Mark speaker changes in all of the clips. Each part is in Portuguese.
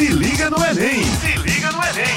Speaker 1: Se liga no Enem! Se liga no Enem!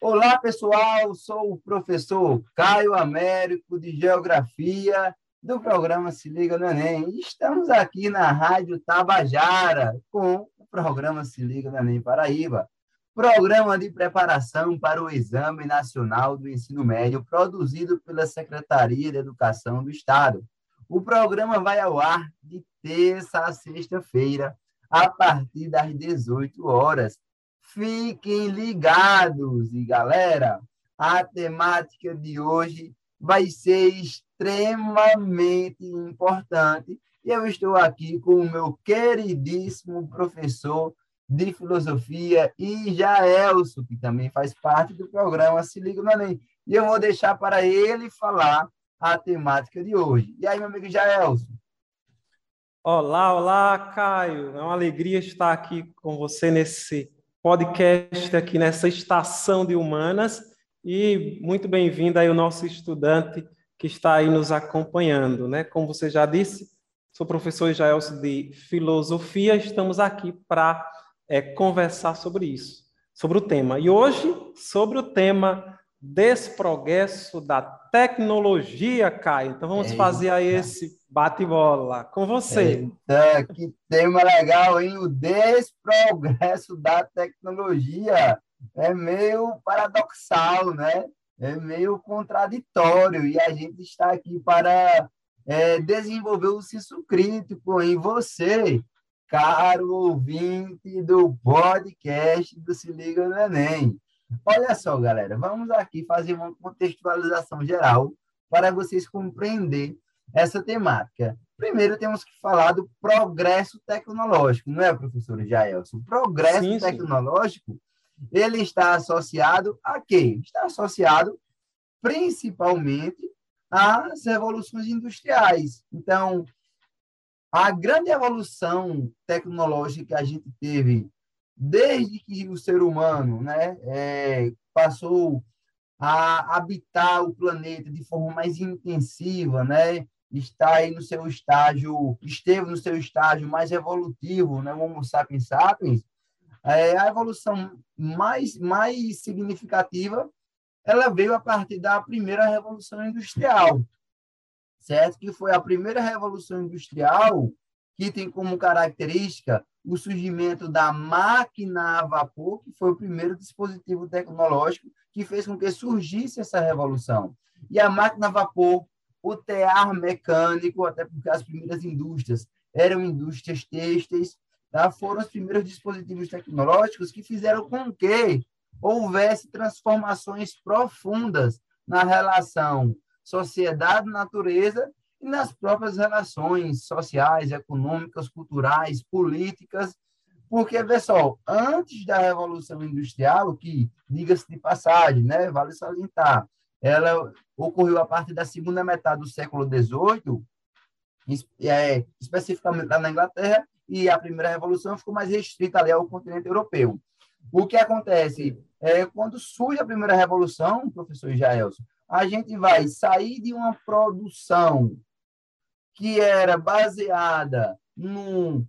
Speaker 2: Olá, pessoal. Sou o professor Caio Américo de Geografia do programa Se Liga no Enem. Estamos aqui na Rádio Tabajara com o programa Se Liga no Enem Paraíba. Programa de preparação para o Exame Nacional do Ensino Médio, produzido pela Secretaria de Educação do Estado. O programa vai ao ar de terça a sexta-feira, a partir das 18 horas. Fiquem ligados e galera, a temática de hoje vai ser extremamente importante e eu estou aqui com o meu queridíssimo professor de filosofia e Jaelso, que também faz parte do programa Se Liga no Enem. E eu vou deixar para ele falar a temática de hoje. E aí, meu amigo Jaelso?
Speaker 3: Olá, olá, Caio. É uma alegria estar aqui com você nesse podcast, aqui nessa estação de humanas. E muito bem-vindo aí o nosso estudante que está aí nos acompanhando, né? Como você já disse, sou professor Jaelso de filosofia. Estamos aqui para é, conversar sobre isso, sobre o tema. E hoje, sobre o tema desprogresso da tecnologia, Caio. Então vamos Eita. fazer aí esse bate-bola com você.
Speaker 2: Eita, que tema legal, hein? O desprogresso da tecnologia é meio paradoxal, né? É meio contraditório e a gente está aqui para é, desenvolver o senso crítico em você, caro ouvinte do podcast do Se Liga no Enem. Olha só, galera, vamos aqui fazer uma contextualização geral para vocês compreender essa temática. Primeiro, temos que falar do progresso tecnológico, não é, professor Jaelson? O progresso sim, tecnológico, sim. ele está associado a quê? Está associado principalmente às revoluções industriais. Então, a grande evolução tecnológica que a gente teve desde que o ser humano né, é, passou a habitar o planeta de forma mais intensiva, né, está aí no seu estágio, esteve no seu estágio mais evolutivo, né, o Homo sapiens sapiens, é, a evolução mais, mais significativa ela veio a partir da primeira revolução industrial, certo? Que foi a primeira revolução industrial que tem como característica o surgimento da máquina a vapor, que foi o primeiro dispositivo tecnológico que fez com que surgisse essa revolução. E a máquina a vapor, o tear mecânico, até porque as primeiras indústrias eram indústrias têxteis, tá? foram os primeiros dispositivos tecnológicos que fizeram com que houvesse transformações profundas na relação sociedade-natureza e nas próprias relações sociais, econômicas, culturais, políticas, porque, pessoal, antes da Revolução Industrial, que, diga-se de passagem, né, vale salientar, ela ocorreu a partir da segunda metade do século XVIII, é, especificamente lá na Inglaterra, e a primeira revolução ficou mais restrita ali ao continente europeu. O que acontece é quando surge a primeira revolução, professor Jaelson, a gente vai sair de uma produção que era baseada num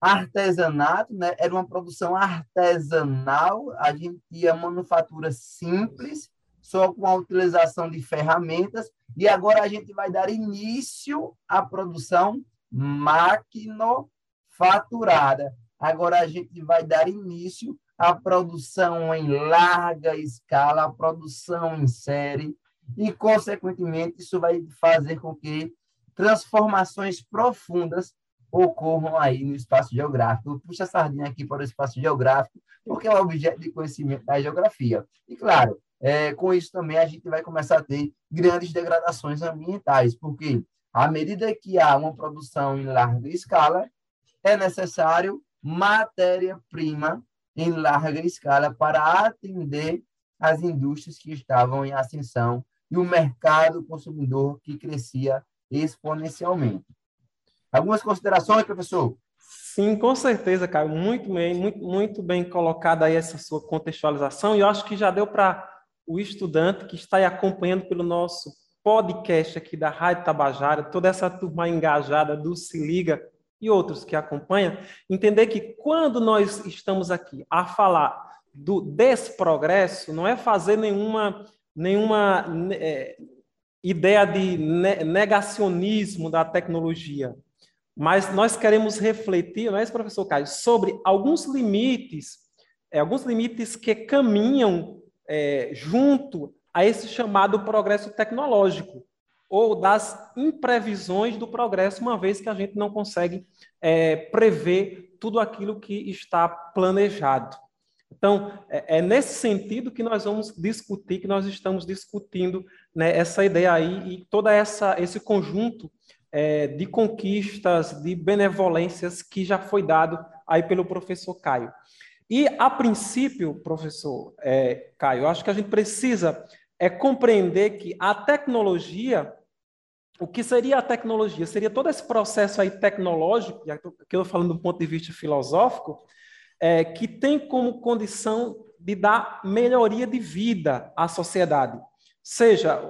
Speaker 2: artesanato, né? era uma produção artesanal, a gente tinha manufatura simples, só com a utilização de ferramentas, e agora a gente vai dar início à produção maquinofaturada. Agora a gente vai dar início à produção em larga escala, à produção em série, e, consequentemente, isso vai fazer com que transformações profundas ocorram aí no espaço geográfico. Puxa a sardinha aqui para o espaço geográfico, porque é o objeto de conhecimento da geografia. E, claro, é, com isso também a gente vai começar a ter grandes degradações ambientais, porque à medida que há uma produção em larga escala, é necessário matéria-prima em larga escala para atender as indústrias que estavam em ascensão e o mercado consumidor que crescia exponencialmente. Algumas considerações, professor?
Speaker 3: Sim, com certeza, Caio. Muito bem, muito, muito bem colocada aí essa sua contextualização. E eu acho que já deu para o estudante que está aí acompanhando pelo nosso podcast aqui da Rádio Tabajara, toda essa turma engajada do Se Liga, e outros que acompanham, entender que quando nós estamos aqui a falar do desprogresso, não é fazer nenhuma, nenhuma é, ideia de negacionismo da tecnologia, mas nós queremos refletir, não é isso, professor Caio, sobre alguns limites, é, alguns limites que caminham é, junto a esse chamado progresso tecnológico ou das imprevisões do progresso, uma vez que a gente não consegue é, prever tudo aquilo que está planejado. Então, é, é, nesse sentido que nós vamos discutir, que nós estamos discutindo né, essa ideia aí e todo essa, esse conjunto é, de conquistas, de benevolências que já foi dado aí pelo professor Caio. E, a princípio, professor é, Caio, acho que a gente precisa é compreender que a tecnologia, o que seria a tecnologia? Seria todo esse processo aí tecnológico, que eu estou falando do ponto de vista filosófico, é, que tem como condição de dar melhoria de vida à sociedade. Seja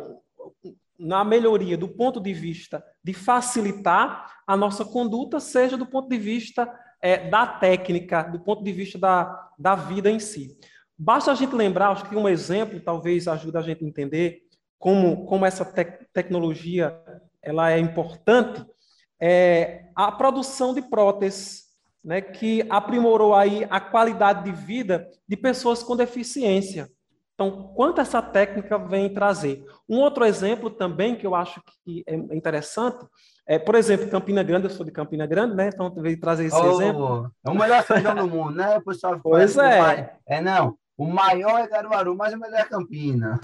Speaker 3: na melhoria do ponto de vista de facilitar a nossa conduta, seja do ponto de vista é, da técnica, do ponto de vista da, da vida em si. Basta a gente lembrar, acho que um exemplo talvez ajude a gente a entender como, como essa te tecnologia ela é importante, é a produção de próteses, né, que aprimorou aí a qualidade de vida de pessoas com deficiência. Então, quanto essa técnica vem trazer? Um outro exemplo também que eu acho que é interessante é, por exemplo, Campina Grande, eu sou de Campina Grande, né? Então, veio trazer esse oh, exemplo.
Speaker 2: É o melhor feijão do mundo, né? O pessoal
Speaker 3: pois é.
Speaker 2: É, não. O maior é Caruaru, mas o melhor é Campina.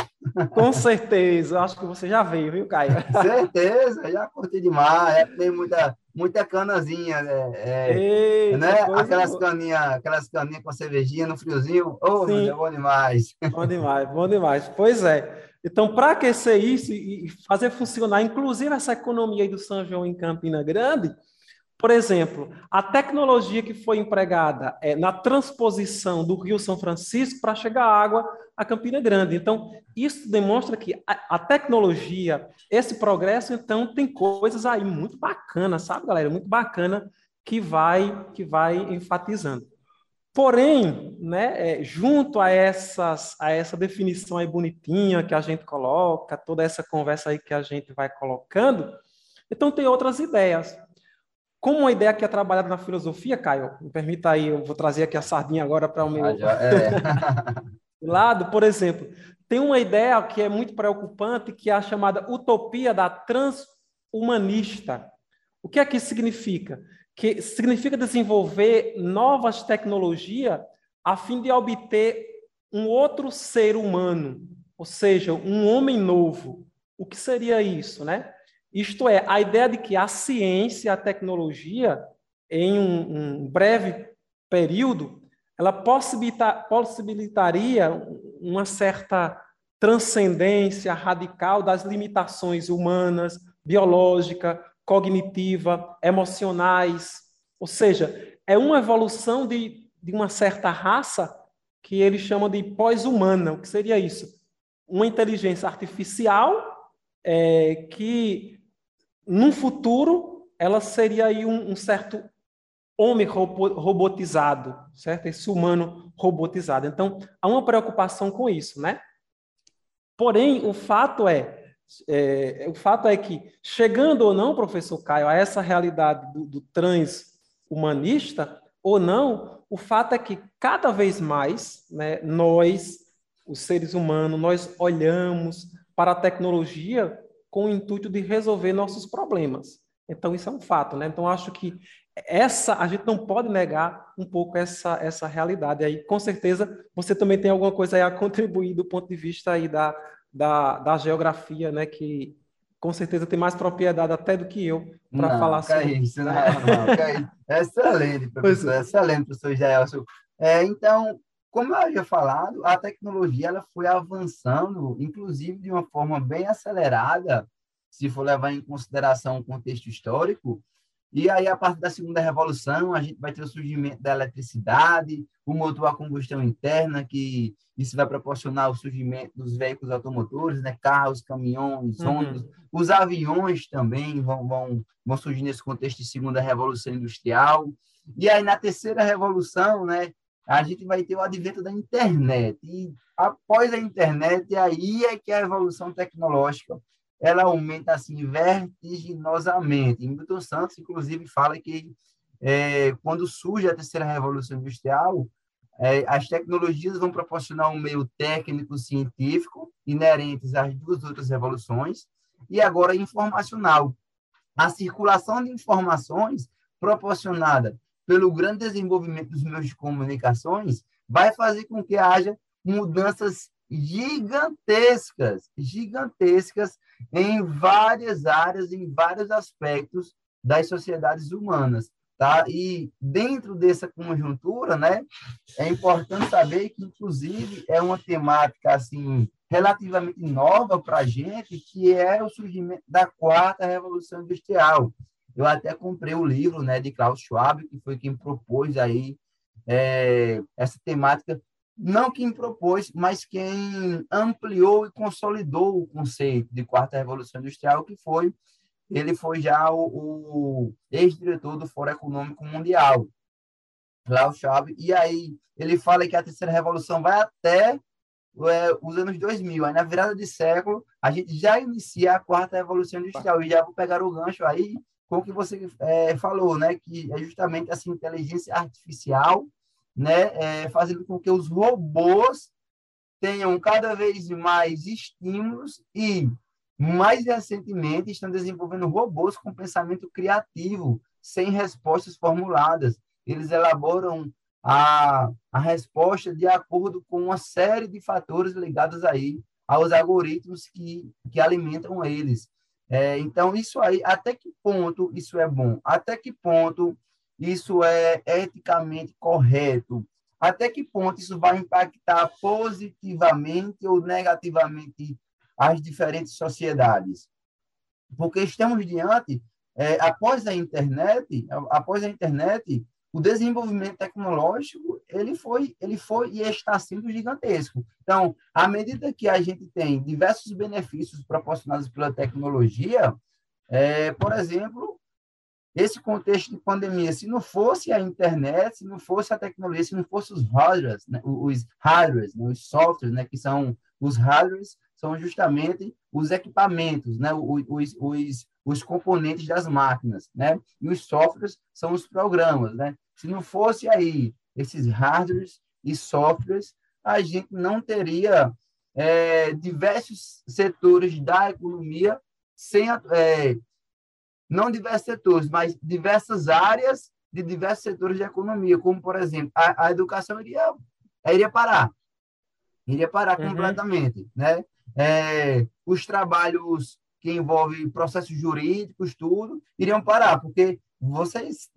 Speaker 3: Com certeza, acho que você já veio, viu, Caio?
Speaker 2: Certeza, já curti demais. É, tem muita, muita canazinha, né? É,
Speaker 3: Ei,
Speaker 2: né? Aquelas caninhas, aquelas caninhas com cervejinha no friozinho. Oh, Sim. é bom demais.
Speaker 3: Bom demais, bom demais. Pois é. Então, para aquecer isso e fazer funcionar, inclusive essa economia do São João em Campina Grande, por exemplo, a tecnologia que foi empregada é, na transposição do Rio São Francisco para chegar água a Campina Grande. Então, isso demonstra que a, a, tecnologia, esse progresso, então, tem coisas aí muito bacanas, sabe, galera? Muito bacana que vai, que vai enfatizando. Porém, né, é, junto a, essas, a essa definição aí bonitinha que a gente coloca, toda essa conversa aí que a gente vai colocando, então tem outras ideias. Como uma ideia que é trabalhada na filosofia, Caio, me permita aí, eu vou trazer aqui a sardinha agora para o meu ah, já, é. lado, por exemplo, tem uma ideia que é muito preocupante, que é a chamada utopia da transhumanista. O que é que isso significa? Que significa desenvolver novas tecnologias a fim de obter um outro ser humano, ou seja, um homem novo. O que seria isso, né? Isto é, a ideia de que a ciência, a tecnologia, em um, um breve período, ela possibilita, possibilitaria uma certa transcendência radical das limitações humanas, biológica, cognitiva, emocionais. Ou seja, é uma evolução de, de uma certa raça que eles chamam de pós-humana. O que seria isso? Uma inteligência artificial é, que num futuro, ela seria aí um, um certo homem robotizado, certo? Esse humano robotizado. Então, há uma preocupação com isso, né? Porém, o fato é, é o fato é que, chegando ou não, professor Caio, a essa realidade do, do transhumanista, ou não, o fato é que cada vez mais né, nós, os seres humanos, nós olhamos para a tecnologia com o intuito de resolver nossos problemas. Então, isso é um fato, né? Então, acho que essa, a gente não pode negar um pouco essa, essa realidade. Aí, com certeza, você também tem alguma coisa a contribuir do ponto de vista aí da, da, da geografia, né? Que com certeza tem mais propriedade até do que eu para falar
Speaker 2: sobre isso. Não, não, é isso. Excelente, professor. É. Excelente, professor Jaelson. É, então, como eu havia falado, a tecnologia ela foi avançando, inclusive de uma forma bem acelerada, se for levar em consideração o contexto histórico, E aí, a partir da segunda revolução, a gente vai ter o surgimento da eletricidade, o motor a combustão interna, que isso vai proporcionar o surgimento dos veículos automotores, né? carros, caminhões, uhum. ônibus. Os aviões também vão, vão, vão surgir nesse contexto de segunda revolução industrial. E aí, na terceira revolução, né, a gente vai ter o advento da internet. E após a internet, aí é que a evolução tecnológica ela aumenta assim vertiginosamente. Milton Santos, inclusive, fala que é, quando surge a terceira revolução industrial, é, as tecnologias vão proporcionar um meio técnico-científico inerentes às duas outras revoluções e agora informacional. A circulação de informações proporcionada pelo grande desenvolvimento dos meios de comunicações vai fazer com que haja mudanças gigantescas, gigantescas em várias áreas, em vários aspectos das sociedades humanas, tá? E dentro dessa conjuntura, né, é importante saber que inclusive é uma temática assim relativamente nova para a gente, que é o surgimento da quarta revolução industrial. Eu até comprei o livro, né, de Klaus Schwab, que foi quem propôs aí é, essa temática não quem propôs, mas quem ampliou e consolidou o conceito de quarta revolução industrial, que foi ele foi já o, o ex-diretor do Fórum Econômico Mundial, Klaus Schwab, e aí ele fala que a terceira revolução vai até é, os anos 2000, aí na virada de século a gente já inicia a quarta revolução industrial, e já vou pegar o gancho aí com o que você é, falou, né, que é justamente essa inteligência artificial né, é, fazendo com que os robôs tenham cada vez mais estímulos e, mais recentemente, estão desenvolvendo robôs com pensamento criativo, sem respostas formuladas. Eles elaboram a, a resposta de acordo com uma série de fatores ligados aí aos algoritmos que, que alimentam eles. É, então, isso aí, até que ponto isso é bom? Até que ponto isso é eticamente correto? Até que ponto isso vai impactar positivamente ou negativamente as diferentes sociedades? Porque estamos diante, é, após a internet, após a internet, o desenvolvimento tecnológico ele foi, ele foi e está sendo gigantesco. Então, à medida que a gente tem diversos benefícios proporcionados pela tecnologia, é, por exemplo, esse contexto de pandemia, se não fosse a internet, se não fosse a tecnologia, se não fosse os hardwares, né, os hardwares, né, os softwares, né, que são os hardwares, são justamente os equipamentos, né, os, os, os componentes das máquinas, né, e os softwares são os programas, né. Se não fosse aí esses hardwares e softwares, a gente não teria é, diversos setores da economia sem é, não diversos setores, mas diversas áreas de diversos setores de economia, como, por exemplo, a, a educação iria, iria parar, iria parar uhum. completamente, né? É, os trabalhos que envolvem processos jurídicos, tudo, iriam parar, porque vocês,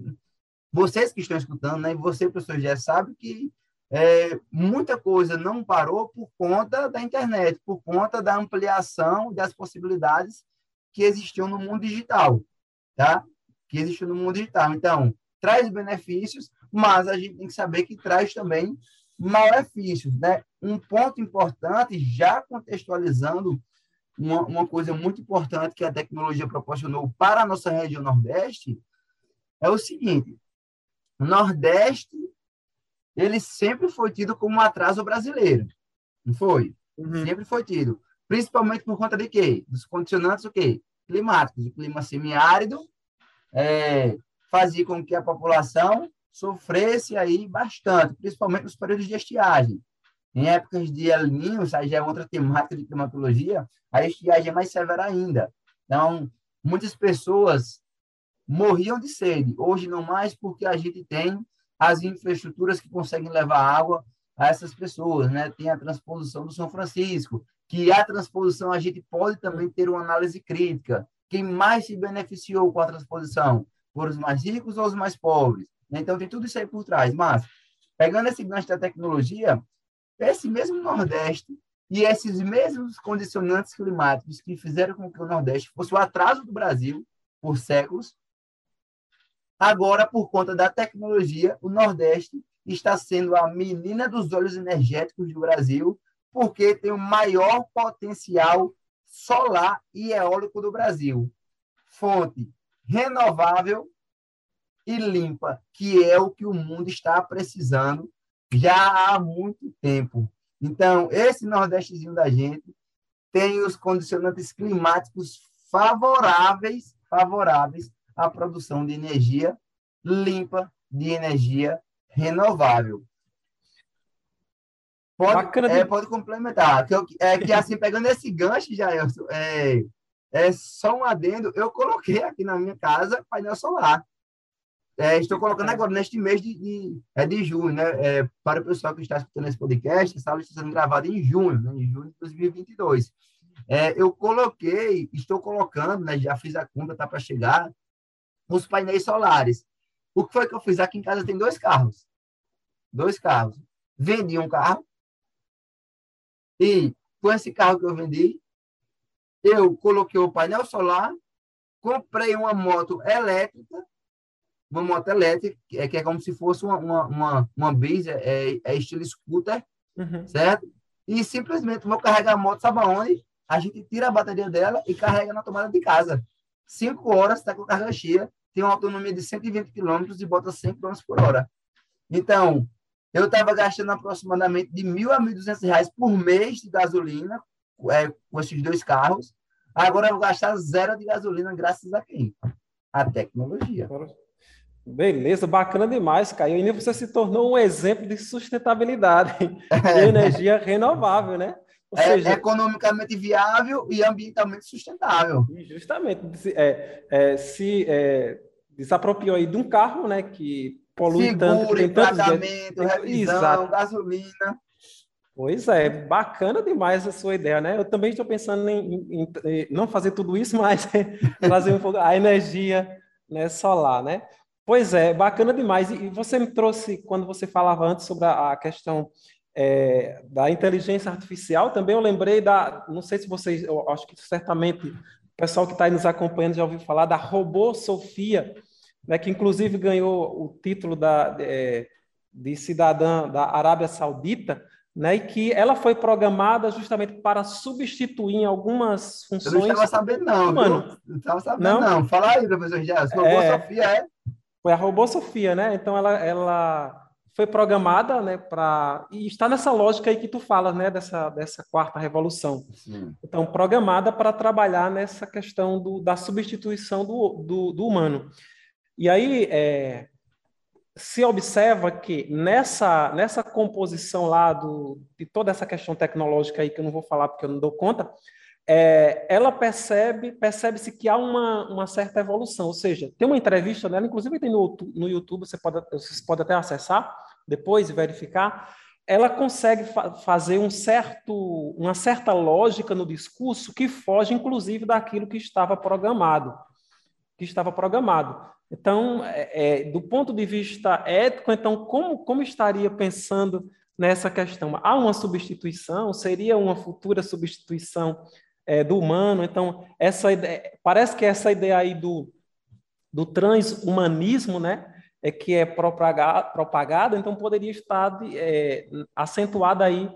Speaker 2: vocês que estão escutando, né, e você, professor, já sabe que é, muita coisa não parou por conta da internet, por conta da ampliação das possibilidades que existiam no mundo digital tá? que existe no mundo digital. Então, traz benefícios, mas a gente tem que saber que traz também malefícios. Né? Um ponto importante, já contextualizando uma, uma coisa muito importante que a tecnologia proporcionou para a nossa região Nordeste, é o seguinte, o Nordeste ele sempre foi tido como um atraso brasileiro, não foi? Uhum. Sempre foi tido. Principalmente por conta de quê? Dos condicionantes o quê? Climáticos. O clima semiárido é, fazia com que a população sofresse aí bastante, principalmente nos períodos de estiagem. Em épocas de El Niño, aí já é outra temática de climatologia, a estiagem é mais severa ainda. Então, muitas pessoas morriam de sede. Hoje não mais, porque a gente tem as infraestruturas que conseguem levar água a essas pessoas, né? Tem a transposição do São Francisco, que a transposição a gente pode também ter uma análise crítica. Quem mais se beneficiou com a transposição? Foram os mais ricos ou os mais pobres? Então, tem tudo isso aí por trás. Mas, pegando esse gancho da tecnologia, esse mesmo Nordeste e esses mesmos condicionantes climáticos que fizeram com que o Nordeste fosse o atraso do Brasil por séculos, Agora, por conta da tecnologia, o Nordeste está sendo a menina dos olhos energéticos do Brasil, porque tem o maior potencial solar e eólico do Brasil. Fonte renovável e limpa, que é o que o mundo está precisando já há muito tempo. Então, esse Nordestezinho da gente tem os condicionantes climáticos favoráveis, favoráveis à produção de energia limpa, de energia renovável. Pode, é, de... pode complementar. Que eu, é que, assim, pegando esse gancho, já é, é só um adendo, eu coloquei aqui na minha casa painel solar. É, estou colocando agora, neste mês de, de, é de junho, né? É, para o pessoal que está escutando esse podcast, essa aula está sendo gravada em junho, né? em junho de 2022. É, eu coloquei, estou colocando, né? já fiz a conta, está para chegar, os painéis solares. O que foi que eu fiz? Aqui em casa tem dois carros. Dois carros. Vendi um carro, e com esse carro que eu vendi, eu coloquei o painel solar, comprei uma moto elétrica, uma moto elétrica, que é, que é como se fosse uma, uma, uma, uma bis, é, é estilo scooter, uhum. certo? E simplesmente vou carregar a moto, sabe aonde? A gente tira a bateria dela e carrega na tomada de casa. Cinco horas, está com a carga cheia, tem uma autonomia de 120 km e bota 100 km por hora. Então, eu estava gastando aproximadamente de mil a mil duzentos reais por mês de gasolina é, com esses dois carros. Agora eu vou gastar zero de gasolina graças a quem? A tecnologia.
Speaker 3: Beleza, bacana demais, Caio. E você se tornou um exemplo de sustentabilidade de energia renovável, né?
Speaker 2: Ou é, seja, economicamente viável e ambientalmente sustentável.
Speaker 3: Justamente. É, é, se é, desapropriou aí de um carro, né, que polui tanto,
Speaker 2: tem pagamento, revisão, Exato. gasolina.
Speaker 3: Pois é, bacana demais a sua ideia, né? Eu também estou pensando em, em, em não fazer tudo isso, mas trazer um pouco a energia né, solar, né? Pois é, bacana demais. E você me trouxe, quando você falava antes sobre a, a questão é, da inteligência artificial, também eu lembrei da, não sei se vocês, eu acho que certamente o pessoal que está aí nos acompanhando já ouviu falar da robô Sofia, né, que inclusive ganhou o título da, é, de cidadã da Arábia Saudita, né, e que ela foi programada justamente para substituir em algumas funções. Eu
Speaker 2: não estava sabendo, não. Mano, não estava sabendo, não. não. Fala aí, professor Gerson. Robô é, Sofia é?
Speaker 3: Foi a robô Sofia, né? Então ela, ela foi programada, né, para e está nessa lógica aí que tu falas, né, dessa dessa quarta revolução. Sim. Então programada para trabalhar nessa questão do, da substituição do, do, do humano. E aí é, se observa que nessa, nessa composição lá do, de toda essa questão tecnológica aí, que eu não vou falar porque eu não dou conta, é, ela percebe, percebe-se que há uma, uma certa evolução, ou seja, tem uma entrevista dela, inclusive tem no, no YouTube, você pode, vocês podem até acessar depois e verificar, ela consegue fa fazer um certo, uma certa lógica no discurso que foge, inclusive, daquilo que estava programado, que estava programado. Então, é, é, do ponto de vista ético, então, como, como estaria pensando nessa questão? Há uma substituição? Seria uma futura substituição é, do humano? Então, essa ideia, parece que essa ideia aí do, do transhumanismo, né, é que é propagada, então poderia estar é, acentuada aí,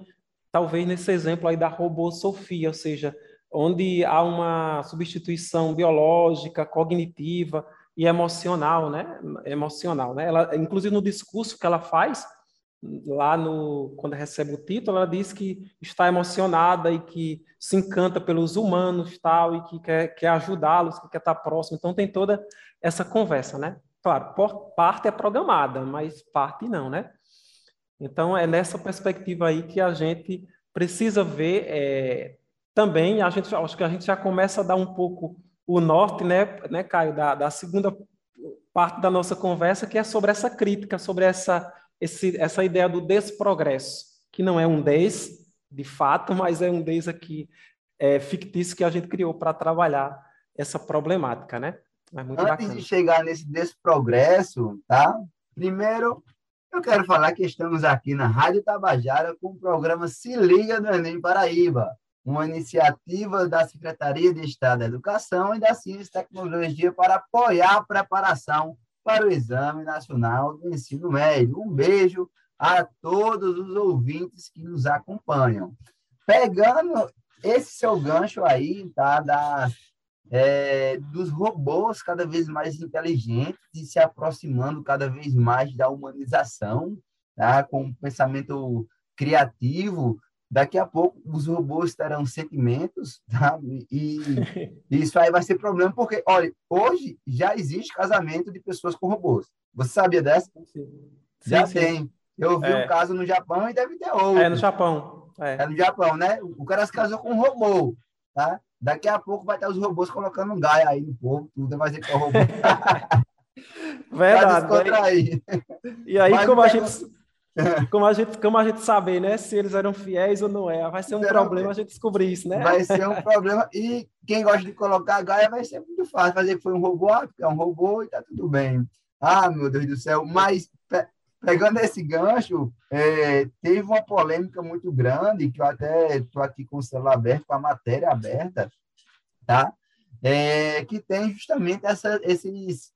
Speaker 3: talvez nesse exemplo aí da robô Sofia, ou seja, onde há uma substituição biológica, cognitiva, e emocional, né? Emocional, né? Ela, inclusive no discurso que ela faz lá no quando recebe o título, ela diz que está emocionada e que se encanta pelos humanos, tal, e que quer, quer ajudá-los, que quer estar próximo. Então tem toda essa conversa, né? Claro, por, parte é programada, mas parte não, né? Então é nessa perspectiva aí que a gente precisa ver é, também. A gente acho que a gente já começa a dar um pouco o norte, né, né Caio, da, da segunda parte da nossa conversa, que é sobre essa crítica, sobre essa, esse, essa ideia do desprogresso, que não é um des, de fato, mas é um des aqui é, fictício que a gente criou para trabalhar essa problemática, né?
Speaker 2: É Antes bacana. de chegar nesse desprogresso, tá? Primeiro, eu quero falar que estamos aqui na Rádio Tabajara com o programa Se Liga no Enem Paraíba uma iniciativa da Secretaria de Estado da Educação e da Ciência e Tecnologia para apoiar a preparação para o Exame Nacional do Ensino Médio. Um beijo a todos os ouvintes que nos acompanham. Pegando esse seu gancho aí, tá, da, é, dos robôs cada vez mais inteligentes e se aproximando cada vez mais da humanização, tá, com um pensamento criativo, daqui a pouco os robôs terão sentimentos, tá? E isso aí vai ser problema, porque, olha, hoje já existe casamento de pessoas com robôs. Você sabia dessa? Sim. Já sim, tem. Eu vi é. um caso no Japão e deve ter outro.
Speaker 3: É, no Japão. É.
Speaker 2: é no Japão, né? O cara se casou com um robô, tá? Daqui a pouco vai ter os robôs colocando um gaia aí no povo, tudo vai ser que é o robô.
Speaker 3: Verdade. E aí, Mas como a gente como a gente, como a gente sabe, né? Se eles eram fiéis ou não é. Vai ser um Será problema a gente descobrir isso, né?
Speaker 2: Vai ser um problema. E quem gosta de colocar gaia vai ser muito fácil. Fazer que foi um robô, ah, é um robô e tá tudo bem. Ah, meu Deus do céu. Mas, pegando esse gancho, é, teve uma polêmica muito grande, que eu até estou aqui com o celular aberto, com a matéria aberta, tá? É, que tem justamente essa, esses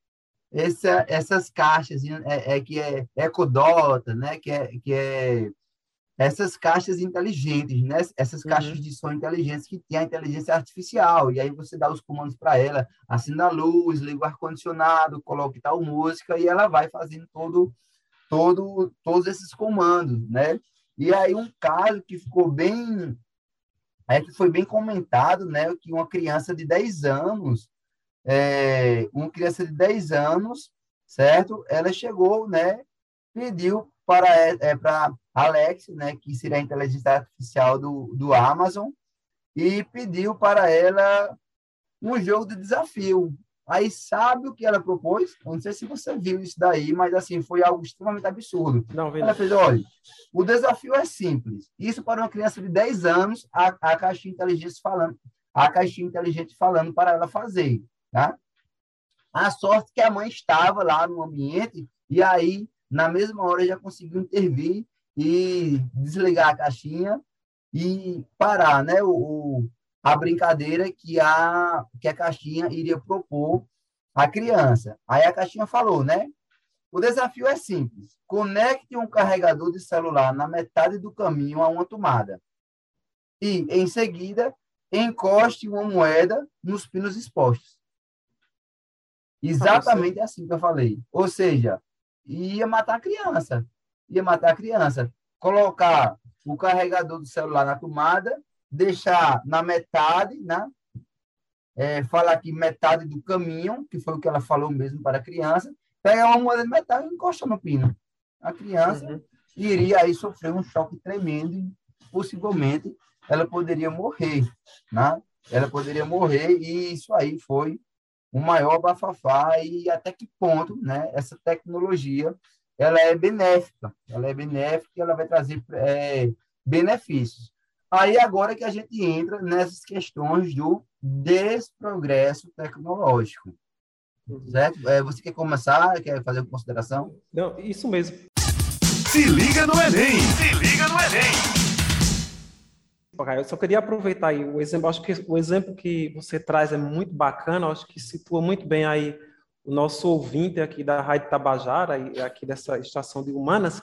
Speaker 2: essa, essas caixas é, é, que é ecodota, né? Que é, que é essas caixas inteligentes, né? Essas uhum. caixas uhum. de som inteligentes que tem a inteligência artificial. E aí você dá os comandos para ela, acenda a luz, liga o ar-condicionado, coloque tal música e ela vai fazendo todo, todo, todos esses comandos, né? E aí um caso que ficou bem, é que foi bem comentado, né? Que uma criança de 10 anos é, uma criança de 10 anos, certo? Ela chegou, né? Pediu para, é, para Alex, né? Que seria a inteligência artificial do, do Amazon, e pediu para ela um jogo de desafio. Aí sabe o que ela propôs? Eu não sei se você viu isso daí, mas assim, foi algo extremamente absurdo. Não, ela fez, olha, o desafio é simples. Isso para uma criança de 10 anos, a, a caixinha inteligente falando, a caixinha inteligente falando para ela fazer. Tá? A sorte que a mãe estava lá no ambiente e aí, na mesma hora, já conseguiu intervir e desligar a caixinha e parar né, o, a brincadeira que a, que a caixinha iria propor à criança. Aí a caixinha falou, né? O desafio é simples. Conecte um carregador de celular na metade do caminho a uma tomada. E, em seguida, encoste uma moeda nos pinos expostos. Exatamente assim que eu falei. Ou seja, ia matar a criança. Ia matar a criança. Colocar o carregador do celular na tomada, deixar na metade, né? É, falar aqui metade do caminho, que foi o que ela falou mesmo para a criança, pegar uma moeda de metal e encostar no pino. A criança uhum. iria aí sofrer um choque tremendo e possivelmente ela poderia morrer, né? Ela poderia morrer e isso aí foi um maior bafafá e até que ponto né, essa tecnologia ela é benéfica, ela é benéfica e ela vai trazer é, benefícios. Aí agora que a gente entra nessas questões do desprogresso tecnológico. Certo? É, você quer começar? Quer fazer uma consideração?
Speaker 3: Não, isso mesmo.
Speaker 1: Se liga no Enem! Se liga no Enem!
Speaker 3: Eu só queria aproveitar aí o exemplo, acho que o exemplo que você traz é muito bacana, acho que situa muito bem aí o nosso ouvinte aqui da Rádio Tabajara e aqui dessa estação de humanas,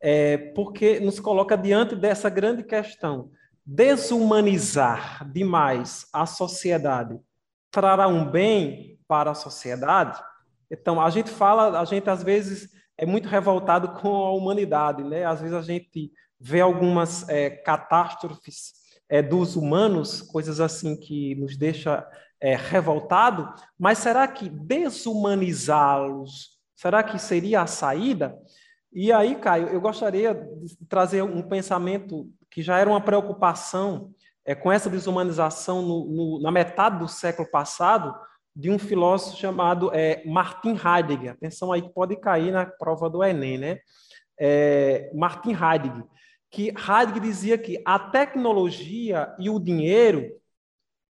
Speaker 3: é, porque nos coloca diante dessa grande questão. Desumanizar demais a sociedade trará um bem para a sociedade? Então, a gente fala, a gente às vezes é muito revoltado com a humanidade, né? Às vezes a gente vê algumas é, catástrofes é, dos humanos, coisas assim que nos deixa é, revoltado, mas será que desumanizá-los, será que seria a saída? E aí, Caio, eu gostaria de trazer um pensamento que já era uma preocupação é, com essa desumanização no, no, na metade do século passado, de um filósofo chamado é, Martin Heidegger. Atenção aí que pode cair na prova do Enem, né? É, Martin Heidegger que Heidegger dizia que a tecnologia e o dinheiro,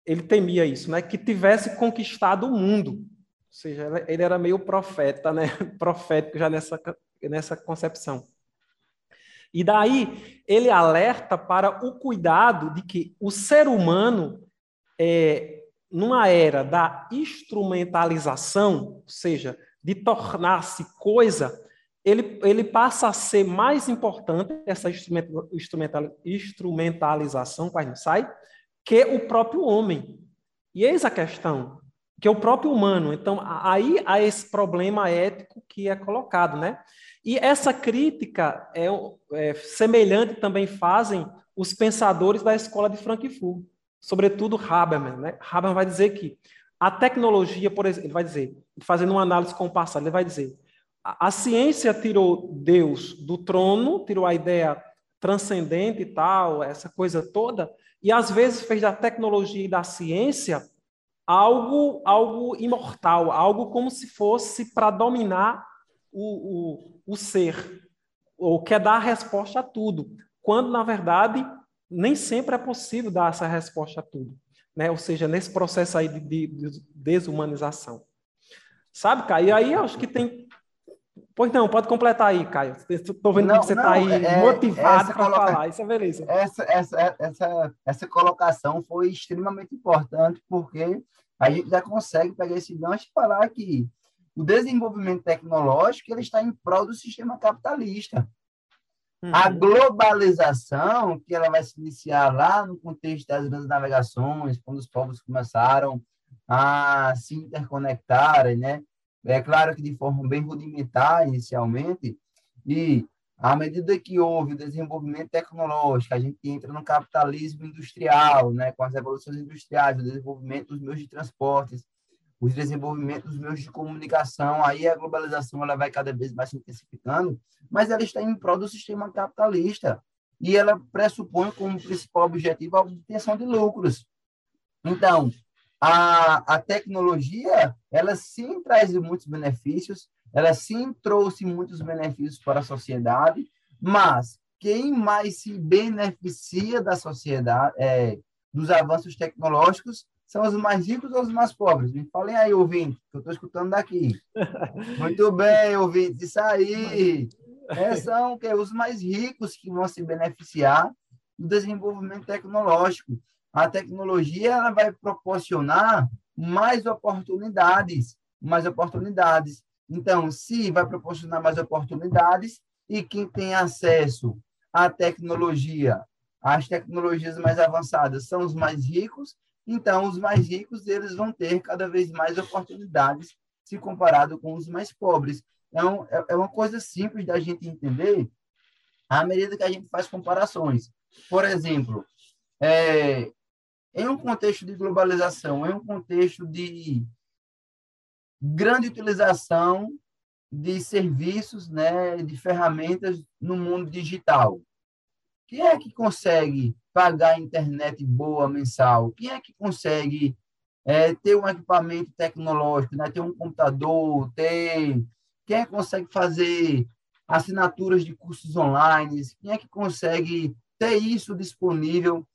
Speaker 3: ele temia isso, né? que tivesse conquistado o mundo. Ou seja, ele era meio profeta, né? profético já nessa, nessa concepção. E daí ele alerta para o cuidado de que o ser humano, é, numa era da instrumentalização, ou seja, de tornar-se coisa, ele, ele passa a ser mais importante, essa instrumental, instrumentalização, quase sai, que o próprio homem. E eis a questão, que é o próprio humano. Então, aí há esse problema ético que é colocado, né? E essa crítica é, é semelhante também fazem os pensadores da escola de Frankfurt, sobretudo Habermas, né? Habermas vai dizer que a tecnologia, por exemplo, ele vai dizer, fazendo uma análise com o passado, ele vai dizer, a, ciência tirou Deus do trono, tirou a ideia transcendente e tal, essa coisa toda, e às vezes fez da tecnologia e da ciência algo, algo imortal, algo como se fosse para dominar o, o, o ser, ou quer dar a resposta a tudo, quando na verdade nem sempre é possível dar essa resposta a tudo, né? Ou seja, nesse processo aí de, de, de desumanização. Sabe, Caio? E aí acho que tem Pois não, pode completar aí, Caio. Estou vendo não, que você está aí é, motivado para coloca... falar, isso é beleza.
Speaker 2: Essa, essa, essa, essa colocação foi extremamente importante, porque a gente já consegue pegar esse gancho e falar que o desenvolvimento tecnológico ele está em prol do sistema capitalista. Uhum. A globalização, que ela vai se iniciar lá no contexto das grandes navegações, quando os povos começaram a se interconectarem, né? É claro que de forma bem rudimentar inicialmente, e à medida que houve o desenvolvimento tecnológico, a gente entra no capitalismo industrial, né, com as revoluções industriais, o desenvolvimento dos meios de transportes, o desenvolvimento dos meios de comunicação, aí a globalização ela vai cada vez mais se intensificando, mas ela está em prol do sistema capitalista e ela pressupõe como principal objetivo a obtenção de lucros. Então, a, a tecnologia, ela sim traz muitos benefícios, ela sim trouxe muitos benefícios para a sociedade, mas quem mais se beneficia da sociedade, é, dos avanços tecnológicos, são os mais ricos ou os mais pobres? Me falem aí, ouvinte, que eu estou escutando daqui. Muito bem, ouvinte, isso aí. É, são que, os mais ricos que vão se beneficiar do desenvolvimento tecnológico a tecnologia ela vai proporcionar mais oportunidades, mais oportunidades. Então, se vai proporcionar mais oportunidades e quem tem acesso à tecnologia, às tecnologias mais avançadas, são os mais ricos, então os mais ricos eles vão ter cada vez mais oportunidades se comparado com os mais pobres. Então, é, é uma coisa simples da gente entender à medida que a gente faz comparações. Por exemplo, é, em um contexto de globalização, em um contexto de grande utilização de serviços, né, de ferramentas no mundo digital. Quem é que consegue pagar internet boa mensal? Quem é que consegue é, ter um equipamento tecnológico, né, ter um computador, ter quem é que consegue fazer assinaturas de cursos online? Quem é que consegue ter isso disponível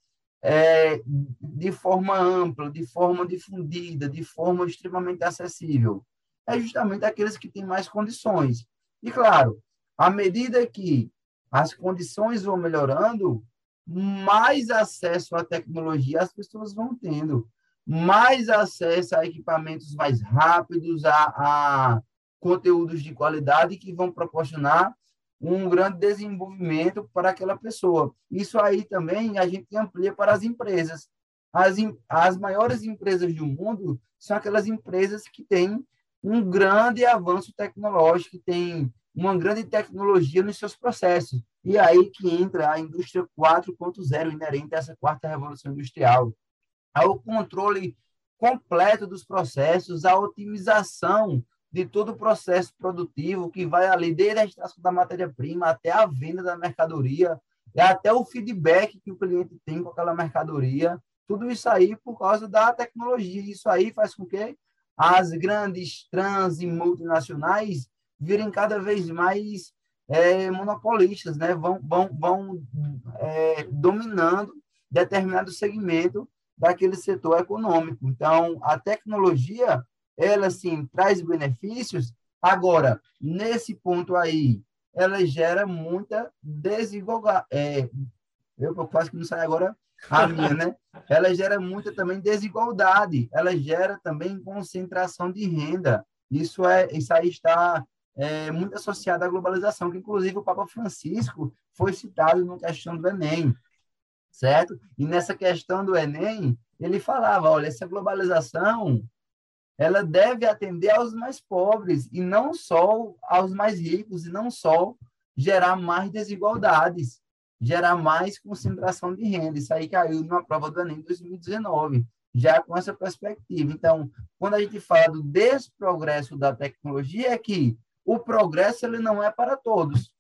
Speaker 2: é, de forma ampla, de forma difundida, de forma extremamente acessível? É justamente aqueles que têm mais condições. E, claro, à medida que as condições vão melhorando, mais acesso à tecnologia as pessoas vão tendo, mais acesso a equipamentos mais rápidos, a, a conteúdos de qualidade que vão proporcionar um grande desenvolvimento para aquela pessoa. Isso aí também a gente amplia para as empresas. As, as maiores empresas do mundo são aquelas empresas que têm um grande avanço tecnológico, que têm uma grande tecnologia nos seus processos. E aí que entra a indústria 4.0 inerente a essa quarta revolução industrial. Ao controle completo dos processos, a otimização de todo o processo produtivo que vai ali desde a extração da matéria-prima até a venda da mercadoria, e até o feedback que o cliente tem com aquela mercadoria, tudo isso aí por causa da tecnologia. Isso aí faz com que as grandes trans e multinacionais virem cada vez mais é, monopolistas, né? vão, vão, vão é, dominando determinado segmento daquele setor econômico. Então, a tecnologia ela sim traz benefícios. Agora, nesse ponto aí, ela gera muita desigualdade. É, eu quase que não sai agora a minha, né? Ela gera muita também desigualdade, ela gera também concentração de renda. Isso, é, isso aí está é, muito associado à globalização, que inclusive o Papa Francisco foi citado na questão do Enem, certo? E nessa questão do Enem, ele falava, olha, essa globalização, ela deve atender aos mais pobres e não só aos mais ricos, e não só gerar mais desigualdades, gerar mais concentração de renda. Isso aí caiu numa prova do Enem 2019, já com essa perspectiva. Então, quando a gente fala do desprogresso da tecnologia, é que o progresso ele não é para todos.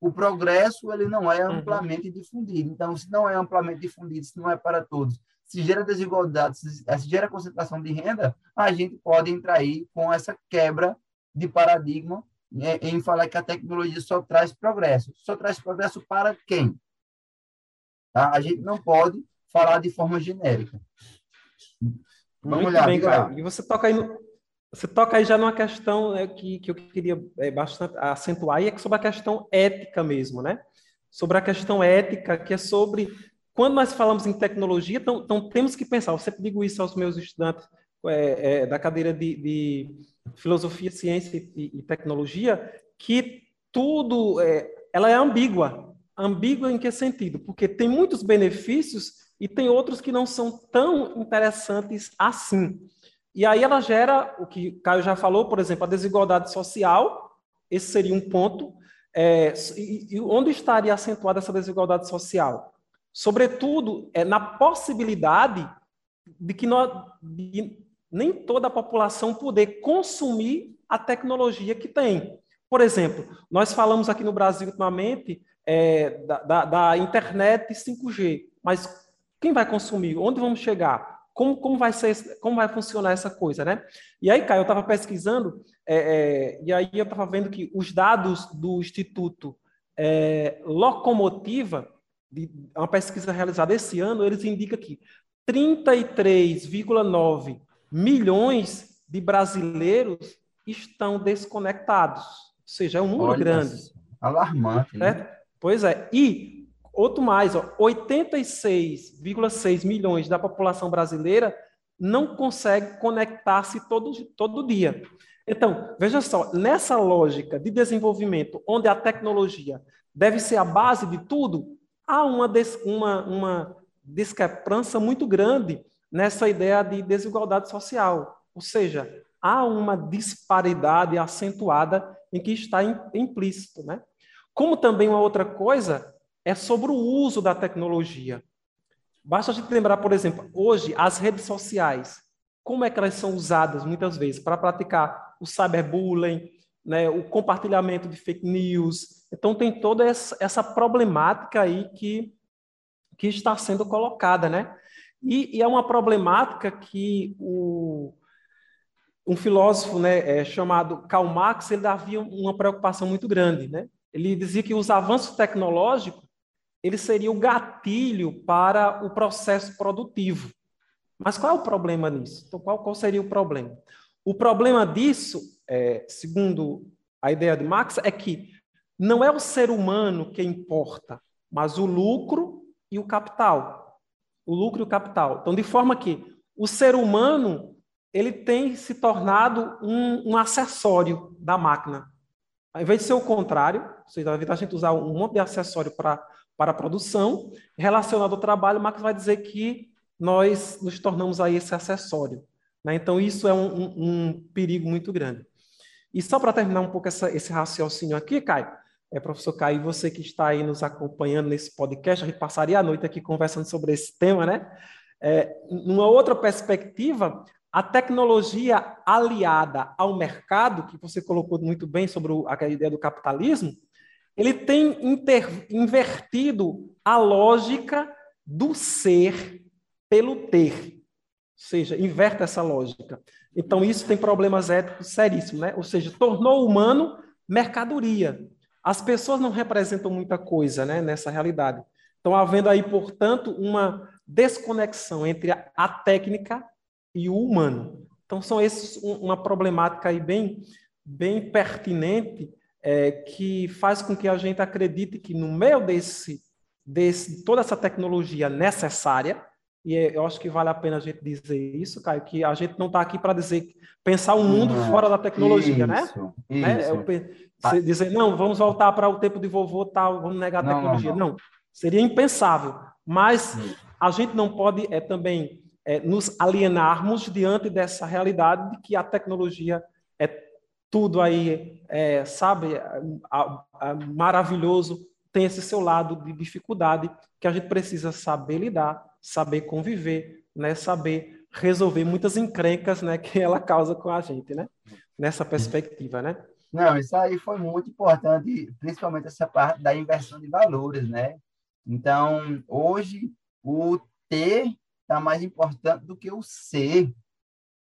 Speaker 2: O progresso ele não é uhum. amplamente difundido. Então, se não é amplamente difundido, se não é para todos, se gera desigualdade, se, se gera concentração de renda, a gente pode entrar aí com essa quebra de paradigma em, em falar que a tecnologia só traz progresso. Só traz progresso para quem? Tá? A gente não pode falar de forma genérica.
Speaker 3: Vamos Muito lá, bem, E você toca aí no, você toca aí já numa questão é, que, que eu queria é, bastante acentuar, e é sobre a questão ética mesmo, né? Sobre a questão ética, que é sobre. Quando nós falamos em tecnologia, então, então temos que pensar, eu sempre digo isso aos meus estudantes é, é da cadeira de, de, filosofia, ciência e, e, tecnologia, que tudo é, ela é ambígua. Ambígua em que sentido? Porque tem muitos benefícios e tem outros que não são tão interessantes assim. E aí ela gera o que Caio já falou, por exemplo, a desigualdade social, esse seria um ponto. É, e, e onde estaria acentuada essa desigualdade social? Sobretudo, é na possibilidade de que nós, de nem toda a população poder consumir a tecnologia que tem. Por exemplo, nós falamos aqui no Brasil ultimamente é, da, da, da internet 5G, mas quem vai consumir? Onde vamos chegar? como, como, vai ser, como vai funcionar essa coisa, né? E aí, Caio, eu estava pesquisando, é, é, e aí eu estava vendo que os dados do Instituto é, Locomotiva, de uma pesquisa realizada esse ano, eles indicam que 33,9 milhões de brasileiros estão desconectados. Ou seja, é um número Olha, grande.
Speaker 2: Alarmante.
Speaker 3: Né? Pois é. E Outro mais, 86,6 milhões da população brasileira não consegue conectar-se todo, todo dia. Então, veja só, nessa lógica de desenvolvimento, onde a tecnologia deve ser a base de tudo, há uma, uma, uma discrepância muito grande nessa ideia de desigualdade social. Ou seja, há uma disparidade acentuada em que está implícito. Né? Como também uma outra coisa é sobre o uso da tecnologia. Basta a gente lembrar, por exemplo, hoje as redes sociais, como é que elas são usadas muitas vezes para praticar o cyberbullying, né, o compartilhamento de fake news. Então tem toda essa, problemática aí que, que está sendo colocada, né? E, e é uma problemática que o, um filósofo né, é, chamado Karl Marx ele havia uma preocupação muito grande, né? Ele dizia que os avanços tecnológicos ele seria o gatilho para o processo produtivo. Mas qual é o problema nisso? Então, qual, qual seria o problema? O problema disso, é, segundo a ideia de Marx, é que não é o ser humano que importa, mas o lucro e o capital. O lucro e o capital. Então, de forma que o ser humano ele tem se tornado um, um acessório da máquina. Ao invés de ser o contrário, ou seja, invés de a gente usar um monte de acessório para para a produção. Relacionado ao trabalho, Marx vai dizer que nós nos tornamos aí esse acessório. Né? Então, isso é um, um, um, perigo muito grande. E só para terminar um pouco essa, esse raciocínio aqui, Caio, é, professor Caio, você que está aí nos acompanhando nesse podcast, a gente passaria a noite aqui conversando sobre esse tema, né? É, numa outra perspectiva, a tecnologia aliada ao mercado, que você colocou muito bem sobre a ideia do capitalismo, ele tem inter, invertido a lógica do ser pelo ter. Ou seja, inverte essa lógica. Então, isso tem problemas éticos seríssimos, né? Ou seja, tornou o humano mercadoria. As pessoas não representam muita coisa né, nessa realidade. Então, havendo aí, portanto, uma desconexão entre a técnica e o humano. Então, são esses uma problemática aí bem, bem pertinente é, que faz com que a gente acredite que no meio desse, desse toda essa tecnologia necessária, e eu acho que vale a pena a gente dizer isso, Caio, que a gente não está aqui para dizer pensar um mundo não, fora da tecnologia, né? isso, né? Isso. né? Eu, dizer, não, vamos voltar para o tempo de vovô, tal, vamos negar a não, tecnologia. Não, não, seria impensável. Mas a gente não pode é, também é, nos alienarmos diante dessa realidade de que a tecnologia é tudo aí, é, sabe, a, a, maravilhoso, tem esse seu lado de dificuldade que a gente precisa saber lidar, saber conviver, né, saber resolver muitas encrencas, né, que ela causa com a gente, né, nessa perspectiva, né?
Speaker 2: Não, isso aí foi muito importante, principalmente essa parte da inversão de valores, né? Então, hoje o ter está mais importante do que o ser.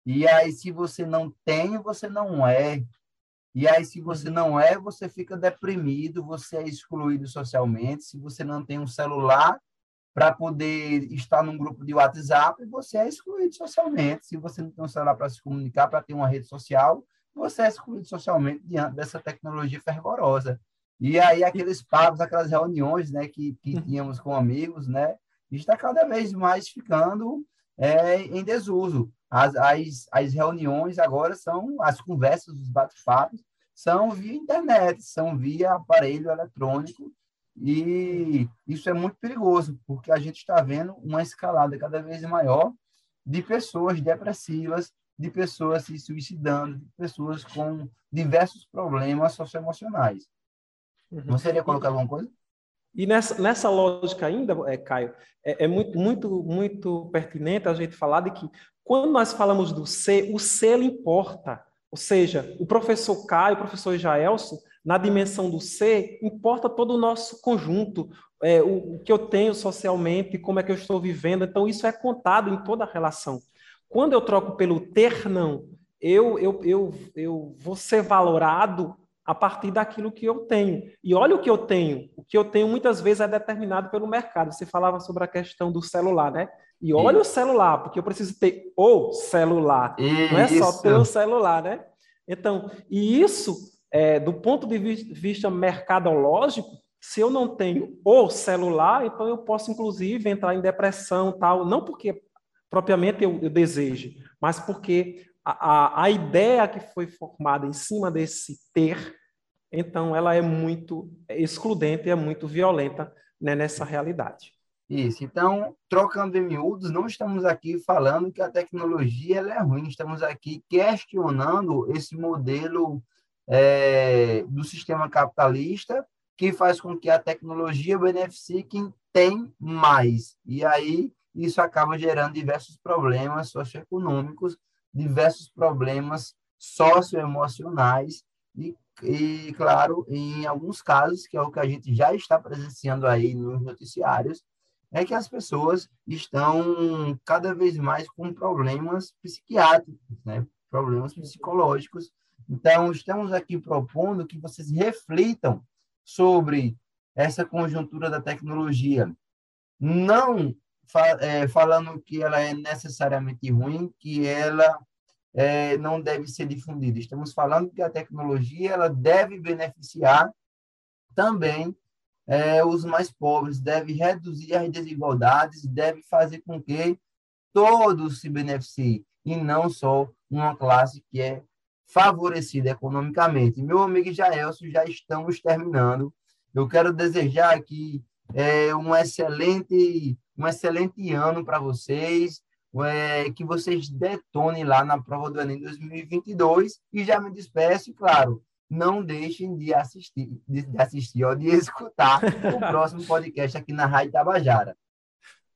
Speaker 2: E aí, se você não tem, você não é. E aí, se você não é, você fica deprimido, você é excluído socialmente. Se você não tem um celular para poder estar num grupo de WhatsApp, você é excluído socialmente. Se você não tem um celular para se comunicar, para ter uma rede social, você é excluído socialmente diante dessa tecnologia fervorosa. E aí, aqueles papos, aquelas reuniões né, que, que uhum. tínhamos com amigos, né, está cada vez mais ficando é, em desuso. As, as, as reuniões agora são, as conversas, os bate-papos, são via internet, são via aparelho eletrônico, e isso é muito perigoso, porque a gente está vendo uma escalada cada vez maior de pessoas depressivas, de pessoas se suicidando, de pessoas com diversos problemas socioemocionais. Uhum. Você queria colocar alguma coisa?
Speaker 3: E nessa, nessa lógica ainda, é, Caio, é, é, muito, muito, muito pertinente a gente falar de que quando nós falamos do ser, o ser importa. Ou seja, o professor Caio, o professor Jaelson, na dimensão do ser, importa todo o nosso conjunto, é, o, o, que eu tenho socialmente, como é que eu estou vivendo. Então, isso é contado em toda a relação. Quando eu troco pelo ter não, eu, eu, eu, eu vou ser valorado a partir daquilo que eu tenho. E olha o que eu tenho. O que eu tenho muitas vezes é determinado pelo mercado. Você falava sobre a questão do celular, né? E olha Isso. o celular, porque eu preciso ter o celular. Isso. Não é só ter o celular, né? Então, e isso, é, do ponto de vista mercadológico, se eu não tenho o celular, então eu posso, inclusive, entrar em depressão tal. Não porque propriamente eu, eu deseje, mas porque a, a, ideia que foi formada em cima desse ter, então ela é muito excludente, é muito violenta né, nessa realidade.
Speaker 2: Isso. Então, trocando em miúdos, não estamos aqui falando que a tecnologia é ruim, estamos aqui questionando esse modelo é, do sistema capitalista que faz com que a tecnologia beneficie quem tem mais. E aí isso acaba gerando diversos problemas socioeconômicos diversos problemas socioemocionais e, e, claro, em alguns casos, que é o que a gente já está presenciando aí nos noticiários, é que as pessoas estão cada vez mais com problemas psiquiátricos, né? problemas psicológicos. Então, estamos aqui propondo que vocês reflitam sobre essa conjuntura da tecnologia, não é, falando que ela é necessariamente ruim, que ela é, não deve ser difundida. Estamos falando que a tecnologia ela deve beneficiar também é, os mais pobres, deve reduzir as desigualdades, deve fazer com que todos se beneficiem, e não só uma classe que é favorecida economicamente. Meu amigo Jaelson, já estamos terminando. Eu quero desejar aqui é, um excelente um excelente ano para vocês, é, que vocês detonem lá na prova do Enem 2022 e já me despeço, claro, não deixem de assistir, de, de assistir ou de escutar o próximo podcast aqui na Rádio Tabajara.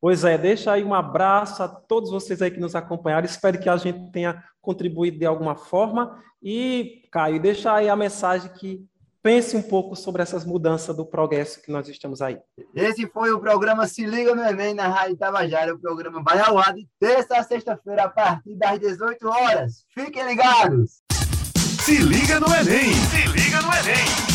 Speaker 3: Pois é, deixa aí um abraço a todos vocês aí que nos acompanharam. Espero que a gente tenha contribuído de alguma forma. E, Caio, deixa aí a mensagem que pense um pouco sobre essas mudanças do progresso que nós estamos aí.
Speaker 2: Esse foi o programa Se Liga no Enem na Rádio Tabajara. O programa vai ao ar de terça a sexta-feira, a partir das 18 horas. Fiquem ligados!
Speaker 1: Se liga no Enem! Se liga no Enem!